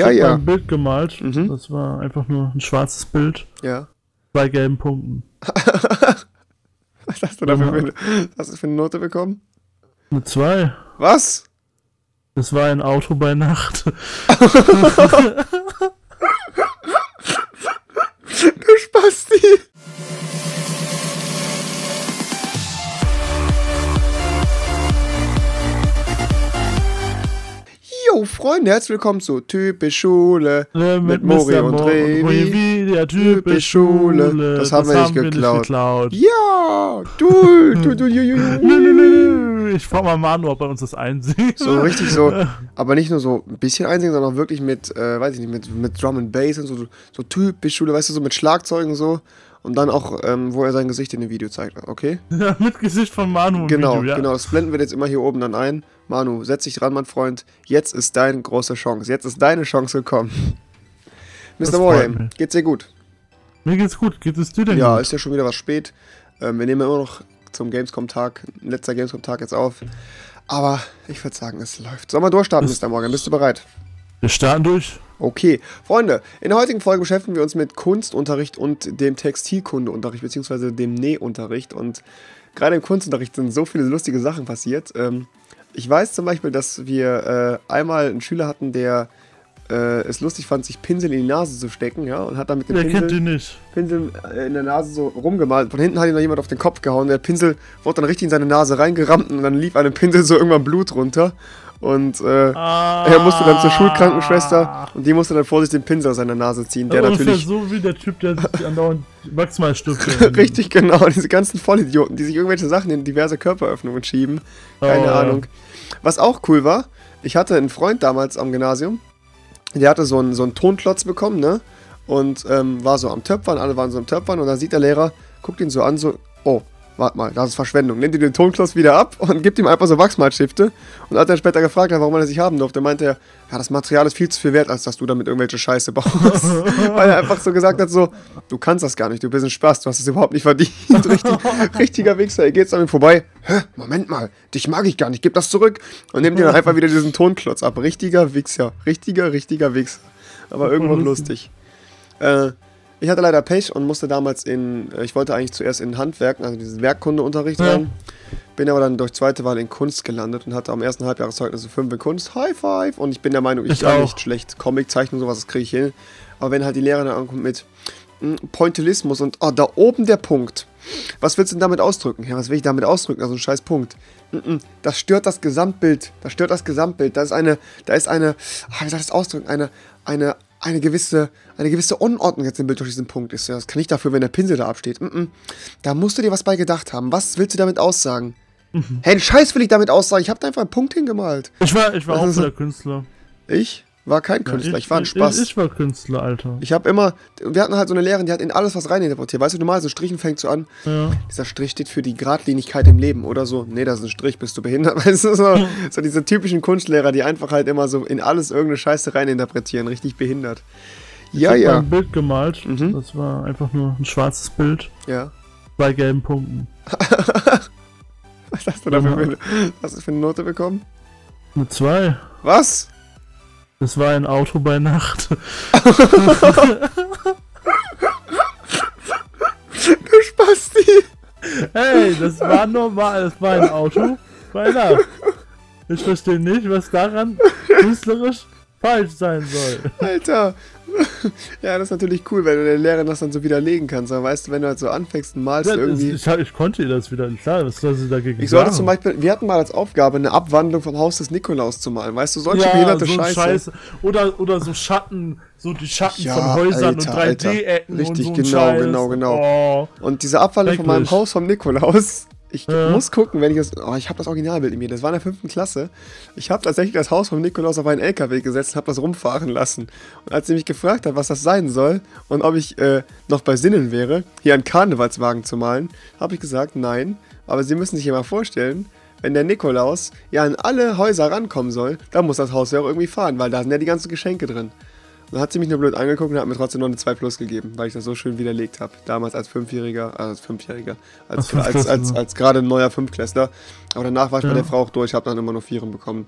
Ja, Ich ja. ein Bild gemalt. Mhm. Das war einfach nur ein schwarzes Bild. Ja. Bei gelben Punkten. Was hast du dafür für eine, was hast du für eine Note bekommen? Eine 2. Was? Das war ein Auto bei Nacht. Du Spasti! Freunde, herzlich willkommen zu Typisch Schule. Äh, Mit Mori Mr. und Revi. der Typ Typisch Schule. Das haben wir nicht geklaut. geklaut. Ja! Du, du, du, du, du, du. lü. Ich frag mal Manu, ob er uns das einsieht. So richtig so, aber nicht nur so ein bisschen einsingen, sondern auch wirklich mit, äh, weiß ich nicht, mit, mit Drum and Bass und so, so typisch Schule, weißt du, so mit Schlagzeugen so. Und dann auch, ähm, wo er sein Gesicht in dem Video zeigt, okay? Ja, mit Gesicht von Manu Genau, Video, ja. genau, das blenden wir jetzt immer hier oben dann ein. Manu, setz dich dran, mein Freund. Jetzt ist deine große Chance. Jetzt ist deine Chance gekommen. Mr. mich. geht's dir gut? Mir geht's gut. Geht es dir denn Ja, gut? ist ja schon wieder was spät. Ähm, wir nehmen immer noch zum Gamescom-Tag, letzter Gamescom-Tag jetzt auf. Aber ich würde sagen, es läuft. Sollen wir durchstarten, Mr. Morgan? Bist du bereit? Wir starten durch. Okay, Freunde, in der heutigen Folge beschäftigen wir uns mit Kunstunterricht und dem Textilkundeunterricht, beziehungsweise dem Nähunterricht. Und gerade im Kunstunterricht sind so viele lustige Sachen passiert. Ähm, ich weiß zum Beispiel, dass wir äh, einmal einen Schüler hatten, der äh, es lustig fand, sich Pinsel in die Nase zu stecken, ja, und hat dann mit dem kennt Pinsel? Pinsel äh, in der Nase so rumgemalt. Von hinten hat ihm noch jemand auf den Kopf gehauen. Der Pinsel wurde dann richtig in seine Nase reingerammt und dann lief dem Pinsel so irgendwann Blut runter. Und äh, Ah, er musste dann zur Schulkrankenschwester und die musste dann vorsichtig den Pinsel aus seiner Nase ziehen, der Ungefähr natürlich so wie der Typ, der sich andauernd Wachsmalstifte. richtig genau, diese ganzen Vollidioten, die sich irgendwelche Sachen in diverse Körperöffnungen schieben, keine Oh, ja. Ahnung. Was auch cool war, ich hatte einen Freund damals am Gymnasium, der hatte so einen, so einen Tonklotz bekommen, ne? Und ähm, war so am Töpfern, alle waren so am Töpfern und dann sieht der Lehrer, guckt ihn so an, so, oh, warte mal, das ist Verschwendung. Nimmt ihm den Tonklotz wieder ab und gibt ihm einfach so Wachsmalstifte. Und als er später gefragt hat, warum er das nicht haben durfte, meinte er, ja, das Material ist viel zu viel wert, als dass du damit irgendwelche Scheiße baust. Weil er einfach so gesagt hat, so, du kannst das gar nicht, du bist ein Spaß, du hast es überhaupt nicht verdient. Richtig, richtiger Wichser, er geht an ihm vorbei, hä, Moment mal, dich mag ich gar nicht, gib das zurück. Und nimmt ihm dann einfach wieder diesen Tonklotz ab. Richtiger Wichser, richtiger, richtiger Wichser. Aber irgendwo lustig. Äh, ich hatte leider Pech und musste damals in, äh, ich wollte eigentlich zuerst in Handwerken, also diesen Werkkundeunterricht Ja. rein. Bin aber dann durch zweite Wahl in Kunst gelandet und hatte am ersten Halbjahreszeugnis 5 in Kunst. High five! Und ich bin der Meinung, ich, Ich kann auch. nicht schlecht Comic zeichnen, sowas, das kriege ich hin. Aber wenn halt die Lehrerin dann ankommt mit mm, Pointillismus und oh, da oben der Punkt. Was willst du denn damit ausdrücken? Ja, was will ich damit ausdrücken? Also ein scheiß Punkt. Mm, mm, Das stört das Gesamtbild. Das stört das Gesamtbild. Da ist eine, da ist eine, ah, wie soll ich das ausdrücken? Eine, eine, eine gewisse, eine gewisse Unordnung jetzt im Bild durch diesen Punkt ist. Ja, das kann ich dafür, wenn der Pinsel da absteht. Mm, mm. Da musst du dir was bei gedacht haben. Was willst du damit aussagen? Hey, einen Scheiß will ich damit aussagen. Ich habe da einfach einen Punkt hingemalt. Ich war, ich war auch wieder Künstler. Ich war kein Künstler, ich, war ein Spaß. Ich, ich war Künstler, Alter. Ich habe immer, wir hatten halt so eine Lehrerin, die hat in alles was reininterpretiert. Weißt du, malst so Strichen, fängt so an, ja. dieser Strich steht für die Geradlinigkeit im Leben oder so. Nee, das ist ein Strich, bist du behindert. Weißt du, so, so diese typischen Kunstlehrer, die einfach halt immer so in alles irgendeine Scheiße reininterpretieren, richtig behindert. Ja, ich hab ja, ein Bild gemalt. Mhm. Das war einfach nur ein schwarzes Bild. ja. Bei gelben Punkten. Was hast du dafür Ja. für, hast du für eine Note bekommen? Eine 2. Was? Das war ein Auto bei Nacht. Du Spasti! Hey, das war normal. Das war ein Auto bei Nacht. Ich verstehe nicht, was daran künstlerisch falsch sein soll. Alter. Ja, das ist natürlich cool, wenn du der Lehrerin das dann so widerlegen kannst. Aber weißt du, wenn du halt so anfängst und malst Ja, irgendwie. ich, hab- ich konnte ihr das wieder. Klar, was soll sie dagegen Ich sollte sagen? zum Beispiel, wir hatten mal als Aufgabe, eine Abwandlung vom Haus des Nikolaus zu malen. Weißt du, solche ja, behinderte so Scheiße. Scheiße. Oder, oder so Schatten, so die Schatten Ja, von Häusern Alter, und Alter. 3D-Ecken und Richtig, so ein genau, Scheiß. genau, genau. Oh. Und diese Abwandlung von meinem. Haus vom Nikolaus, ich Ja. muss gucken, wenn ich das. Oh, ich habe das Originalbild in mir. Das war in der fünften Klasse. Ich habe tatsächlich das Haus vom Nikolaus auf einen LKW gesetzt und habe das rumfahren lassen. Und als sie mich gefragt hat, was das sein soll und ob ich äh, noch bei Sinnen wäre, hier einen Karnevalswagen zu malen, habe ich gesagt, nein. Aber Sie müssen sich ja mal vorstellen, wenn der Nikolaus ja an alle Häuser rankommen soll, dann muss das Haus ja auch irgendwie fahren, weil da sind ja die ganzen Geschenke drin. Dann hat sie mich nur blöd angeguckt und hat mir trotzdem noch eine 2 Plus gegeben, weil ich das so schön widerlegt habe. Damals als Fünfjähriger, also als Fünfjähriger, als, Als als, als, als, gerade ein neuer Fünftklässler. Aber danach war ich bei Ja. der Frau auch durch, habe dann immer nur Vieren bekommen.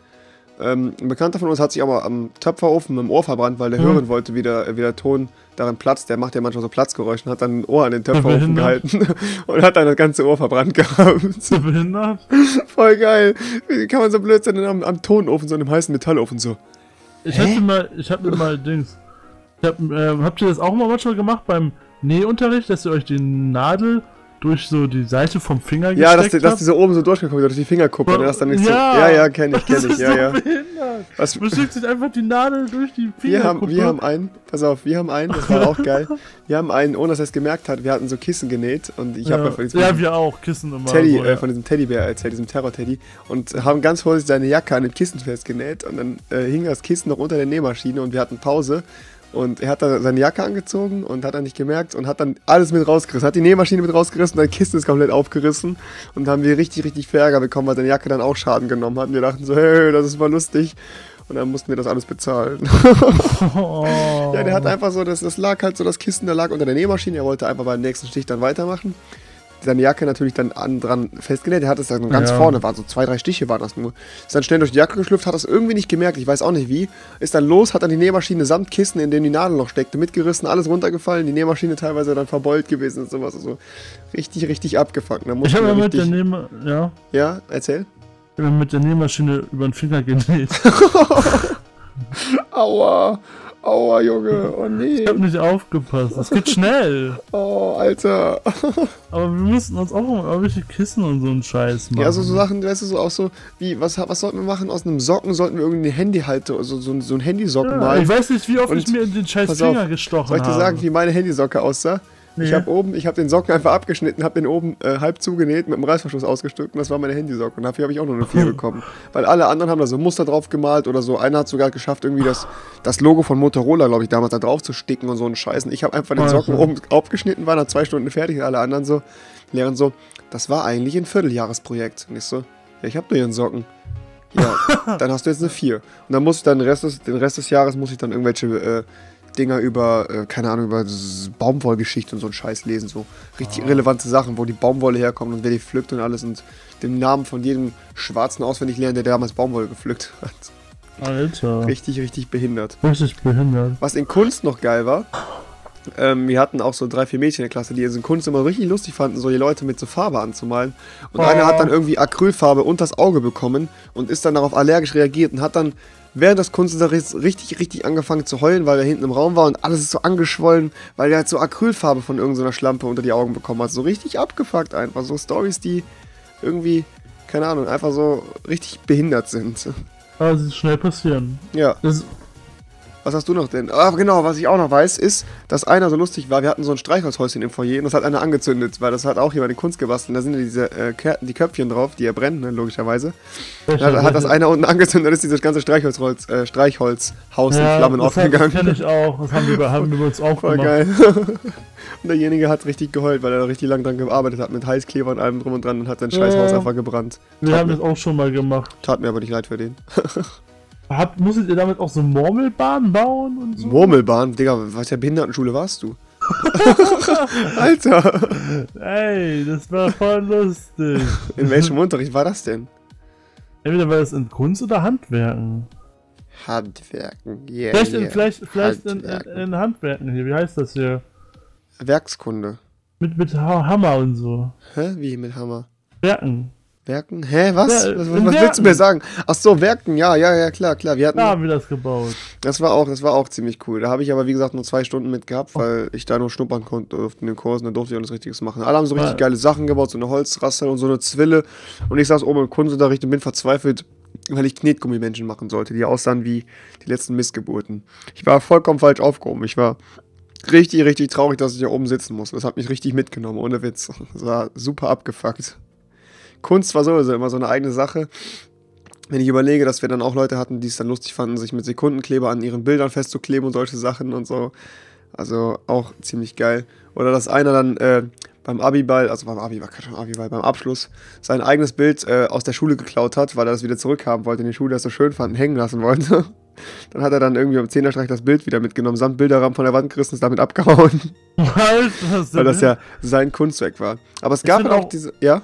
Ähm, ein Bekannter von uns hat sich aber am Töpferofen mit dem Ohr verbrannt, weil der Mhm. hören wollte, wie der, wie der Ton darin platzt. Der macht ja manchmal so Platzgeräusche und hat dann ein Ohr an den Töpferofen gehalten und hat dann das ganze Ohr verbrannt gehabt. So behindert? Voll geil. Wie kann man so blöd sein am, am Tonofen, so einem heißen Metallofen so? Ich hatte mal, ich hab mir mal Dings. Ich hab, ähm, habt ihr das auch mal manchmal gemacht beim Nähunterricht, dass ihr euch die Nadel durch so die Seite vom Finger Ja, dass, die, gesteckt dass habt? die so oben so durchgeguckt wird, durch die Fingerkuppe. das dann nicht Ja. so. Ja, ja, kenn ich, kenn Das ich. Ja, so ja. behindert. Was, Man steckt sich einfach die Nadel durch die wir, haben, Fingerkuppe. wir haben einen, pass auf, wir haben einen, das war auch geil. Wir haben einen, ohne dass er es gemerkt hat, wir hatten so Kissen genäht und ich habe ja, ja von diesem ja, wir auch, Kissen immer. Teddy, so, äh, ja. von diesem Teddybär erzählt, diesem Terror-Teddy und haben ganz vorsichtig seine Jacke an den Kissen festgenäht und dann äh, hing das Kissen noch unter der Nähmaschine und wir hatten Pause und er hat dann seine Jacke angezogen und hat dann nicht gemerkt und hat dann alles mit rausgerissen, hat die Nähmaschine mit rausgerissen und dein Kissen ist komplett aufgerissen und haben wir richtig, richtig viel Ärger bekommen, weil seine Jacke dann auch Schaden genommen hat und wir dachten so, hey, das ist mal lustig und dann mussten wir das alles bezahlen. Oh. Ja, der hat einfach so, das, das lag halt so, das Kissen, da lag unter der Nähmaschine. Er wollte einfach beim nächsten Stich dann weitermachen. Seine Jacke natürlich dann an, dran festgenäht. Der hat es dann ganz Ja. vorne, waren so zwei, drei Stiche waren das nur. Ist dann schnell durch die Jacke geschlüpft, hat das irgendwie nicht gemerkt, ich weiß auch nicht wie. Ist dann los, hat dann die Nähmaschine samt Kissen, in dem die Nadel noch steckte, mitgerissen, alles runtergefallen, die Nähmaschine teilweise dann verbeult gewesen und sowas. Also richtig, richtig abgefuckt. Da Ich habe ja mit der richtig, Nähma ja, Ja, erzähl. ich mit der Nähmaschine über den Finger genäht. Aua, aua, Junge, oh nee. Ich hab nicht aufgepasst. Das geht schnell. Oh, Alter. Aber wir mussten uns auch mal irgendwelche Kissen und so einen Scheiß machen. Ja, also so Sachen, weißt du, so auch so, wie, was, was sollten wir machen? Aus einem Socken sollten wir irgendwie eine Handyhalter, also so, so ein Handysocken ja, malen. Ich weiß nicht, wie oft Und ich mir in den scheiß auf, Finger gestochen Soll ich dir habe. sagen, wie meine Handysocke aussah? Ich Nee. habe oben, ich habe den Socken einfach abgeschnitten, habe den oben äh, halb zugenäht, mit dem Reißverschluss ausgestückt und das war meine Handysocke. Und dafür habe ich auch nur eine 4 bekommen. Weil alle anderen haben da so Muster drauf gemalt oder so. Einer hat sogar geschafft, irgendwie das, das Logo von Motorola, glaube ich, damals da drauf zu sticken und so einen Scheiß. Und ich habe einfach den Also. Socken oben aufgeschnitten, war nach zwei Stunden fertig und alle anderen so, lehren so, das war eigentlich ein Vierteljahresprojekt. Und ich so, ja, ich habe nur hier einen Socken. Ja, dann hast du jetzt eine 4. Und dann muss ich dann den Rest des, den Rest des Jahres muss ich dann irgendwelche äh, Dinger über, äh, keine Ahnung, über Baumwollgeschichte und so einen Scheiß lesen. So richtig Ah. relevante Sachen, wo die Baumwolle herkommt und wer die pflückt und alles und den Namen von jedem Schwarzen auswendig lernen, der damals Baumwolle gepflückt hat. Alter. Richtig, richtig behindert. Richtig behindert. Was in Kunst noch geil war, ähm, wir hatten auch so drei, vier Mädchen in der Klasse, die in Kunst immer richtig lustig fanden, so die Leute mit so Farbe anzumalen. Und Oh. einer hat dann irgendwie Acrylfarbe unters Auge bekommen und ist dann darauf allergisch reagiert und hat dann während des Kunstunterrichts richtig, richtig angefangen zu heulen, weil er hinten im Raum war und alles ist so angeschwollen, weil er halt so Acrylfarbe von irgendeiner Schlampe unter die Augen bekommen hat. So richtig abgefuckt einfach. So Stories, die irgendwie, keine Ahnung, einfach so richtig behindert sind. Ist schnell passieren. Ja. Das, Was hast du noch denn? Ah, genau, was ich auch noch weiß, ist, dass einer so lustig war. Wir hatten so ein Streichholzhäuschen im Foyer und das hat einer angezündet, weil das hat auch jemand in Kunst gebastelt. Da sind ja diese äh, die Köpfchen drauf, die er brennt, ne, logischerweise. Da hat, das einer unten angezündet, dann ist dieses ganze Streichholzholz, äh, Streichholzhaus in Flammen das aufgegangen. Das kenne ich auch. Das haben wir, haben wir uns auch Voll gemacht. geil. und derjenige hat richtig geheult, weil er da richtig lang dran gearbeitet hat, mit Heißkleber und allem drum und dran und hat sein scheiß Ja. Einfach gebrannt. Wir Tat haben mir- das auch schon mal gemacht. Tat mir aber nicht leid für den. Habt, musstet ihr damit auch so Murmelbahnen bauen und so? Murmelbahn, Digga, was der Behindertenschule warst du? Alter! Ey, das war voll lustig. In welchem Unterricht war das denn? Entweder war das in Kunst oder Handwerken. Handwerken, yeah, Vielleicht, in, yeah. vielleicht, vielleicht in, in, Handwerken. in Handwerken hier. Wie heißt das hier? Werkskunde. Mit, mit Ha- Hammer und so. Hä? Wie mit Hammer? Werken. Werken? Hä, was? Ja, was was, willst Werken. du mir sagen? Ach so, Werken, ja, ja, ja, klar, klar. Wir hatten, Da haben wir das gebaut. das war auch, das war auch ziemlich cool. Da habe ich aber, wie gesagt, nur zwei Stunden mit gehabt, weil ich da nur schnuppern konnte durfte in den Kursen, da durfte ich auch nichts Richtiges machen. Alle haben so richtig Ja. geile Sachen gebaut, so eine Holzrassel und so eine Zwille. Und ich saß oben im Kunstunterricht und bin verzweifelt, weil ich Knetgummimenschen machen sollte, die aussahen wie die letzten Missgeburten. Ich war vollkommen falsch aufgehoben. Ich war richtig, richtig traurig, dass ich hier oben sitzen muss. Das hat mich richtig mitgenommen, ohne Witz. Das war super abgefuckt. Kunst war sowieso immer so eine eigene Sache. Wenn ich überlege, dass wir dann auch Leute hatten, die es dann lustig fanden, sich mit Sekundenkleber an ihren Bildern festzukleben und solche Sachen und so. Also auch ziemlich geil. Oder dass einer dann äh, beim Abiball, also beim Abiball, kein Abiball, beim Abschluss, sein eigenes Bild äh, aus der Schule geklaut hat, weil er das wieder zurückhaben wollte in die Schule, das so schön fand hängen lassen wollte. Dann hat er dann irgendwie am Zehnerstreich das Bild wieder mitgenommen, samt Bilderrahmen von der Wand gerissen und ist damit abgehauen, was weil das ja sein Kunstwerk war. Aber es Ich gab auch auch- diese, ja?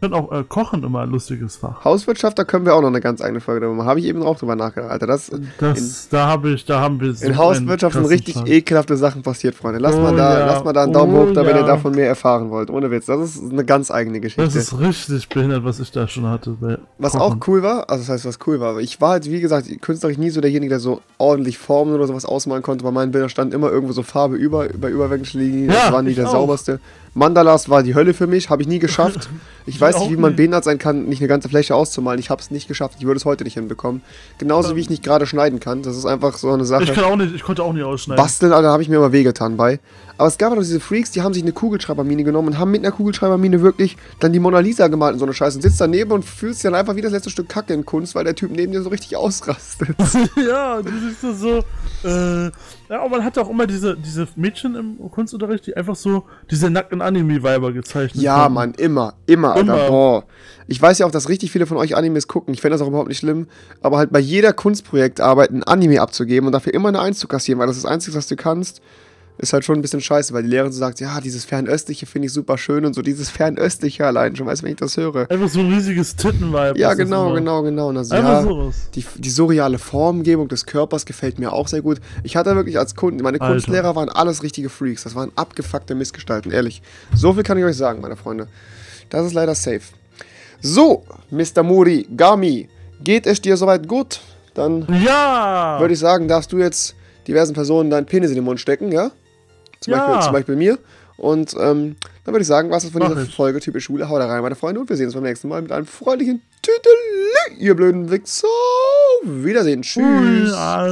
Ich finde auch äh, Kochen immer ein lustiges Fach. Hauswirtschaft, da können wir auch noch eine ganz eigene Folge drüber machen. Habe ich eben auch drüber nachgedacht, Alter. Das, Das, da habe ich, da haben wir so in Hauswirtschaft sind richtig krassen ekelhafte Sachen passiert, Freunde. Lasst Oh mal da, ja, lasst mal da einen Daumen oh hoch, da, wenn ihr ja. davon mehr erfahren wollt. Ohne Witz. Das ist eine ganz eigene Geschichte. Das ist richtig behindert, was ich da schon hatte. Was auch cool war, also das heißt, was cool war, ich war halt, wie gesagt, künstlerisch nie so derjenige, der so ordentlich Formen oder sowas ausmalen konnte. Bei meinen Bildern stand immer irgendwo so Farbe über, bei überwänglichen Linien. Ja, das war nie der auch. sauberste. Mandalas war die Hölle für mich, habe ich nie geschafft. Ich Ich weiß nicht, wie man behindert sein kann, nicht eine ganze Fläche auszumalen. Ich habe es nicht geschafft. Ich würde es heute nicht hinbekommen. Genauso wie ich nicht gerade schneiden kann. Das ist einfach so eine Sache. Ich kann auch nicht, ich konnte auch nicht ausschneiden. Basteln, Alter, habe ich mir immer wehgetan bei. Aber es gab auch diese Freaks, die haben sich eine Kugelschreibermine genommen und haben mit einer Kugelschreibermine wirklich dann die Mona Lisa gemalt in so eine Scheiße und sitzt daneben und fühlst dann einfach wie das letzte Stück Kacke in Kunst, weil der Typ neben dir so richtig ausrastet. ja, du siehst das so. Äh, ja, aber man hatte auch immer diese, diese Mädchen im Kunstunterricht, die einfach so diese nackten Anime-Weiber gezeichnet ja, haben. Mann, immer, immer, Alter, Immer. boah. Ich weiß ja auch, dass richtig viele von euch Animes gucken. Ich fände das auch überhaupt nicht schlimm. Aber halt bei jeder Kunstprojektarbeit ein Anime abzugeben und dafür immer eine Eins zu kassieren, weil das ist das Einzige, was du kannst, ist halt schon ein bisschen scheiße, weil die Lehrerin so sagt, ja, dieses Fernöstliche finde ich super schön und so dieses Fernöstliche allein schon, weißt du, wenn ich das höre. Einfach so ein riesiges Tittenweib. Ja, genau, genau, genau. Und also, Einfach ja, sowas. die, die surreale Formgebung des Körpers gefällt mir auch sehr gut. Ich hatte wirklich als Kunden, meine Alter. Kunstlehrer waren alles richtige Freaks. Das waren abgefuckte Missgestalten, ehrlich. So viel kann ich euch sagen, meine Freunde. Das ist leider safe. So, Mr. Muri, Gami, geht es dir soweit gut? Dann Ja! würde ich sagen, darfst du jetzt diversen Personen deinen Penis in den Mund stecken, ja? Zum, Ja. Beispiel, zum Beispiel mir. Und ähm, dann würde ich sagen, was ist von Mach dieser ich. Folge typisch Schule? Haut da rein, meine Freunde, und wir sehen uns beim nächsten Mal mit einem freundlichen Tüdelü, ihr blöden Wichser. Wiedersehen. Tschüss. Ah.